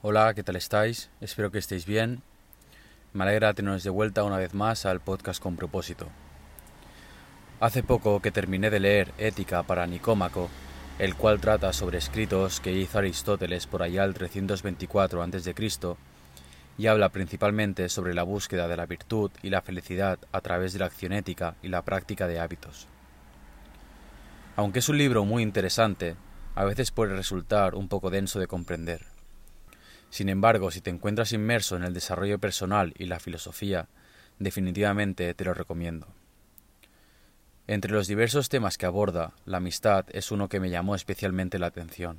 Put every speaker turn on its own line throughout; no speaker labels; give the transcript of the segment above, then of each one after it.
Hola, ¿qué tal estáis? Espero que estéis bien. Me alegra teneros de vuelta una vez más al podcast con propósito. Hace poco que terminé de leer Ética para Nicómaco, el cual trata sobre escritos que hizo Aristóteles por allá el 324 a.C. y habla principalmente sobre la búsqueda de la virtud y la felicidad a través de la acción ética y la práctica de hábitos. Aunque es un libro muy interesante, a veces puede resultar un poco denso de comprender. Sin embargo, si te encuentras inmerso en el desarrollo personal y la filosofía, definitivamente te lo recomiendo. Entre los diversos temas que aborda, la amistad es uno que me llamó especialmente la atención.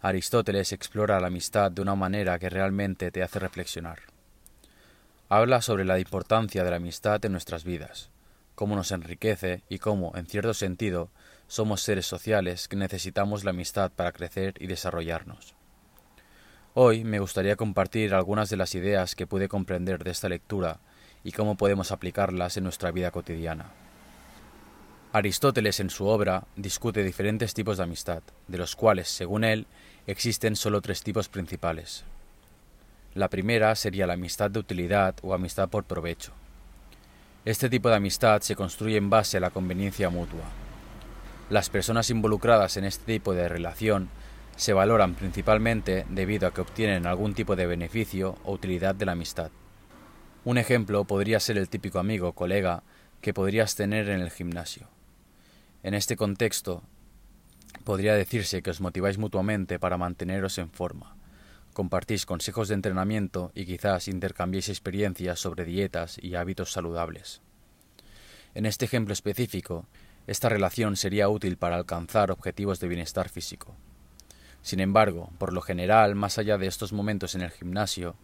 Aristóteles explora la amistad de una manera que realmente te hace reflexionar. Habla sobre la importancia de la amistad en nuestras vidas, cómo nos enriquece y cómo, en cierto sentido, somos seres sociales que necesitamos la amistad para crecer y desarrollarnos. Hoy me gustaría compartir algunas de las ideas que pude comprender de esta lectura y cómo podemos aplicarlas en nuestra vida cotidiana. Aristóteles en su obra discute diferentes tipos de amistad, de los cuales, según él, existen solo tres tipos principales. La primera sería la amistad de utilidad o amistad por provecho. Este tipo de amistad se construye en base a la conveniencia mutua. Las personas involucradas en este tipo de relación se valoran principalmente debido a que obtienen algún tipo de beneficio o utilidad de la amistad. Un ejemplo podría ser el típico amigo o colega que podrías tener en el gimnasio. En este contexto, podría decirse que os motiváis mutuamente para manteneros en forma. Compartís consejos de entrenamiento y quizás intercambiéis experiencias sobre dietas y hábitos saludables. En este ejemplo específico, esta relación sería útil para alcanzar objetivos de bienestar físico. Sin embargo, por lo general, más allá de estos momentos en el gimnasio,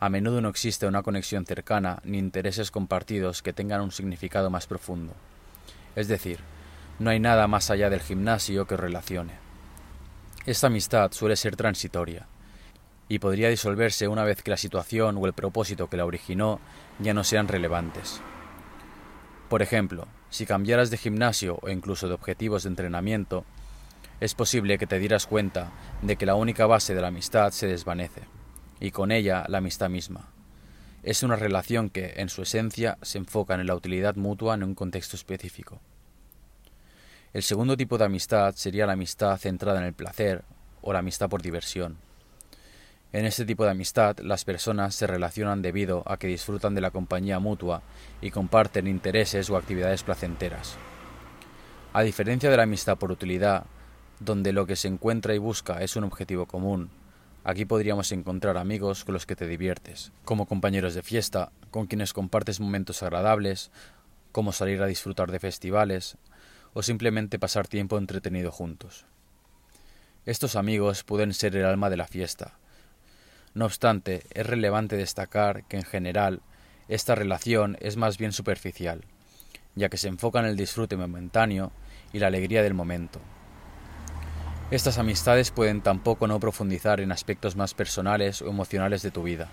a menudo no existe una conexión cercana ni intereses compartidos que tengan un significado más profundo. Es decir, no hay nada más allá del gimnasio que relacione. Esta amistad suele ser transitoria y podría disolverse una vez que la situación o el propósito que la originó ya no sean relevantes. Por ejemplo, si cambiaras de gimnasio o incluso de objetivos de entrenamiento, es posible que te dieras cuenta de que la única base de la amistad se desvanece, y con ella la amistad misma. Es una relación que, en su esencia, se enfoca en la utilidad mutua en un contexto específico. El segundo tipo de amistad sería la amistad centrada en el placer o la amistad por diversión. En este tipo de amistad las personas se relacionan debido a que disfrutan de la compañía mutua y comparten intereses o actividades placenteras. A diferencia de la amistad por utilidad, donde lo que se encuentra y busca es un objetivo común, aquí podríamos encontrar amigos con los que te diviertes, como compañeros de fiesta, con quienes compartes momentos agradables, como salir a disfrutar de festivales, o simplemente pasar tiempo entretenido juntos. Estos amigos pueden ser el alma de la fiesta. No obstante, es relevante destacar que en general esta relación es más bien superficial, ya que se enfoca en el disfrute momentáneo y la alegría del momento. Estas amistades pueden tampoco no profundizar en aspectos más personales o emocionales de tu vida,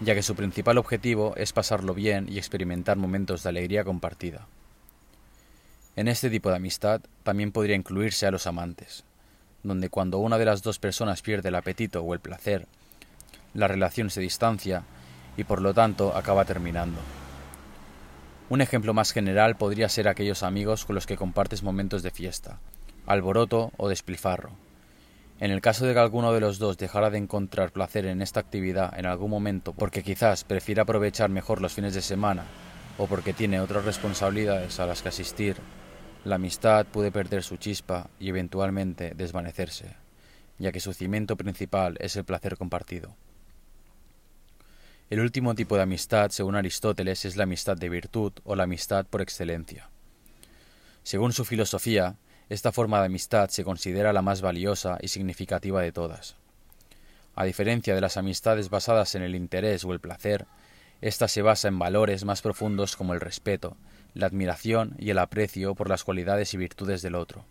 ya que su principal objetivo es pasarlo bien y experimentar momentos de alegría compartida. En este tipo de amistad también podría incluirse a los amantes, donde cuando una de las dos personas pierde el apetito o el placer, la relación se distancia y por lo tanto acaba terminando. Un ejemplo más general podría ser aquellos amigos con los que compartes momentos de fiesta, alboroto o despilfarro. En el caso de que alguno de los dos dejara de encontrar placer en esta actividad en algún momento porque quizás prefiera aprovechar mejor los fines de semana o porque tiene otras responsabilidades a las que asistir la amistad puede perder su chispa y eventualmente desvanecerse, ya que su cimiento principal es el placer compartido. El último tipo de amistad, según Aristóteles, es la amistad de virtud o la amistad por excelencia. Según su filosofía, esta forma de amistad se considera la más valiosa y significativa de todas. A diferencia de las amistades basadas en el interés o el placer, esta se basa en valores más profundos como el respeto, la admiración y el aprecio por las cualidades y virtudes del otro.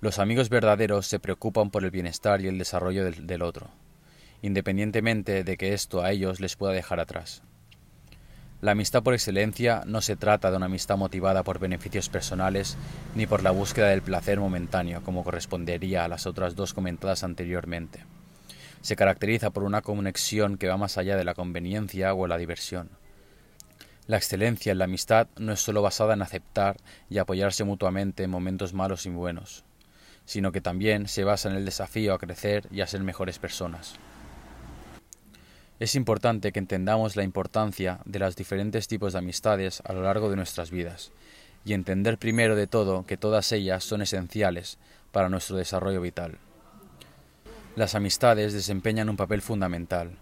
Los amigos verdaderos se preocupan por el bienestar y el desarrollo del, otro, independientemente de que esto a ellos les pueda dejar atrás. La amistad por excelencia no se trata de una amistad motivada por beneficios personales ni por la búsqueda del placer momentáneo, como correspondería a las otras dos comentadas anteriormente. se caracteriza por una conexión que va más allá de la conveniencia o la diversión. La excelencia en la amistad no es sólo basada en aceptar y apoyarse mutuamente en momentos malos y buenos, sino que también se basa en el desafío a crecer y a ser mejores personas. Es importante que entendamos la importancia de los diferentes tipos de amistades a lo largo de nuestras vidas, y entender primero de todo que todas ellas son esenciales para nuestro desarrollo vital. Las amistades desempeñan un papel fundamental,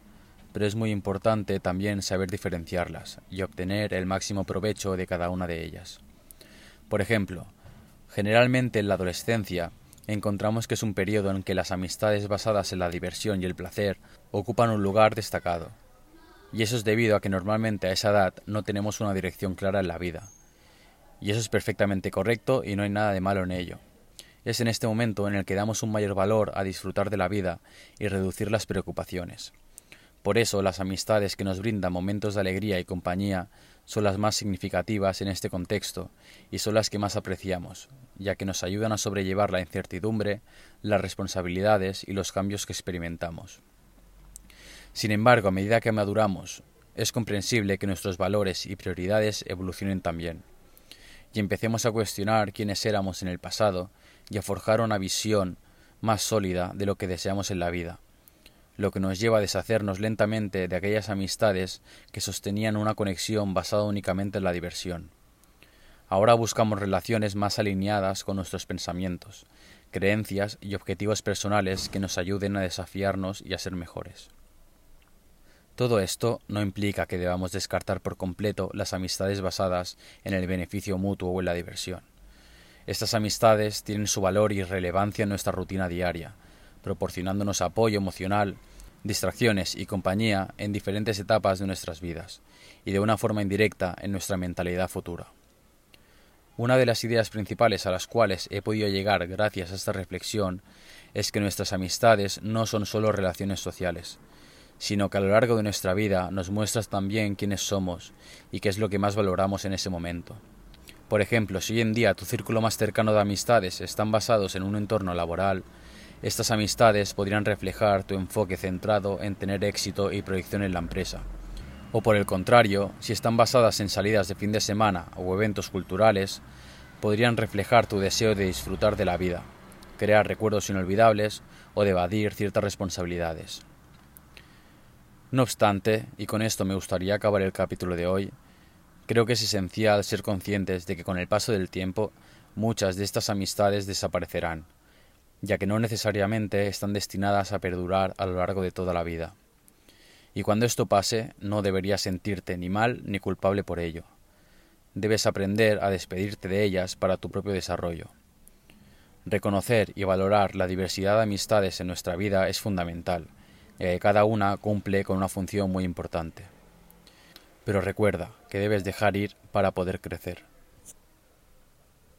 pero es muy importante también saber diferenciarlas y obtener el máximo provecho de cada una de ellas. Por ejemplo, generalmente en la adolescencia encontramos que es un periodo en que las amistades basadas en la diversión y el placer ocupan un lugar destacado. Y eso es debido a que normalmente a esa edad no tenemos una dirección clara en la vida. Y eso es perfectamente correcto y no hay nada de malo en ello. Es en este momento en el que damos un mayor valor a disfrutar de la vida y reducir las preocupaciones. Por eso las amistades que nos brindan momentos de alegría y compañía son las más significativas en este contexto y son las que más apreciamos, ya que nos ayudan a sobrellevar la incertidumbre, las responsabilidades y los cambios que experimentamos. Sin embargo, a medida que maduramos, es comprensible que nuestros valores y prioridades evolucionen también, y empecemos a cuestionar quiénes éramos en el pasado y a forjar una visión más sólida de lo que deseamos en la vida lo que nos lleva a deshacernos lentamente de aquellas amistades que sostenían una conexión basada únicamente en la diversión. Ahora buscamos relaciones más alineadas con nuestros pensamientos, creencias y objetivos personales que nos ayuden a desafiarnos y a ser mejores. Todo esto no implica que debamos descartar por completo las amistades basadas en el beneficio mutuo o en la diversión. Estas amistades tienen su valor y relevancia en nuestra rutina diaria, proporcionándonos apoyo emocional, distracciones y compañía en diferentes etapas de nuestras vidas y de una forma indirecta en nuestra mentalidad futura. Una de las ideas principales a las cuales he podido llegar gracias a esta reflexión es que nuestras amistades no son solo relaciones sociales, sino que a lo largo de nuestra vida nos muestras también quiénes somos y qué es lo que más valoramos en ese momento. Por ejemplo, si hoy en día tu círculo más cercano de amistades están basados en un entorno laboral, estas amistades podrían reflejar tu enfoque centrado en tener éxito y proyección en la empresa. O por el contrario, si están basadas en salidas de fin de semana o eventos culturales, podrían reflejar tu deseo de disfrutar de la vida, crear recuerdos inolvidables o de evadir ciertas responsabilidades. No obstante, y con esto me gustaría acabar el capítulo de hoy, creo que es esencial ser conscientes de que con el paso del tiempo muchas de estas amistades desaparecerán ya que no necesariamente están destinadas a perdurar a lo largo de toda la vida. Y cuando esto pase, no deberías sentirte ni mal ni culpable por ello. Debes aprender a despedirte de ellas para tu propio desarrollo. Reconocer y valorar la diversidad de amistades en nuestra vida es fundamental, cada una cumple con una función muy importante. Pero recuerda que debes dejar ir para poder crecer.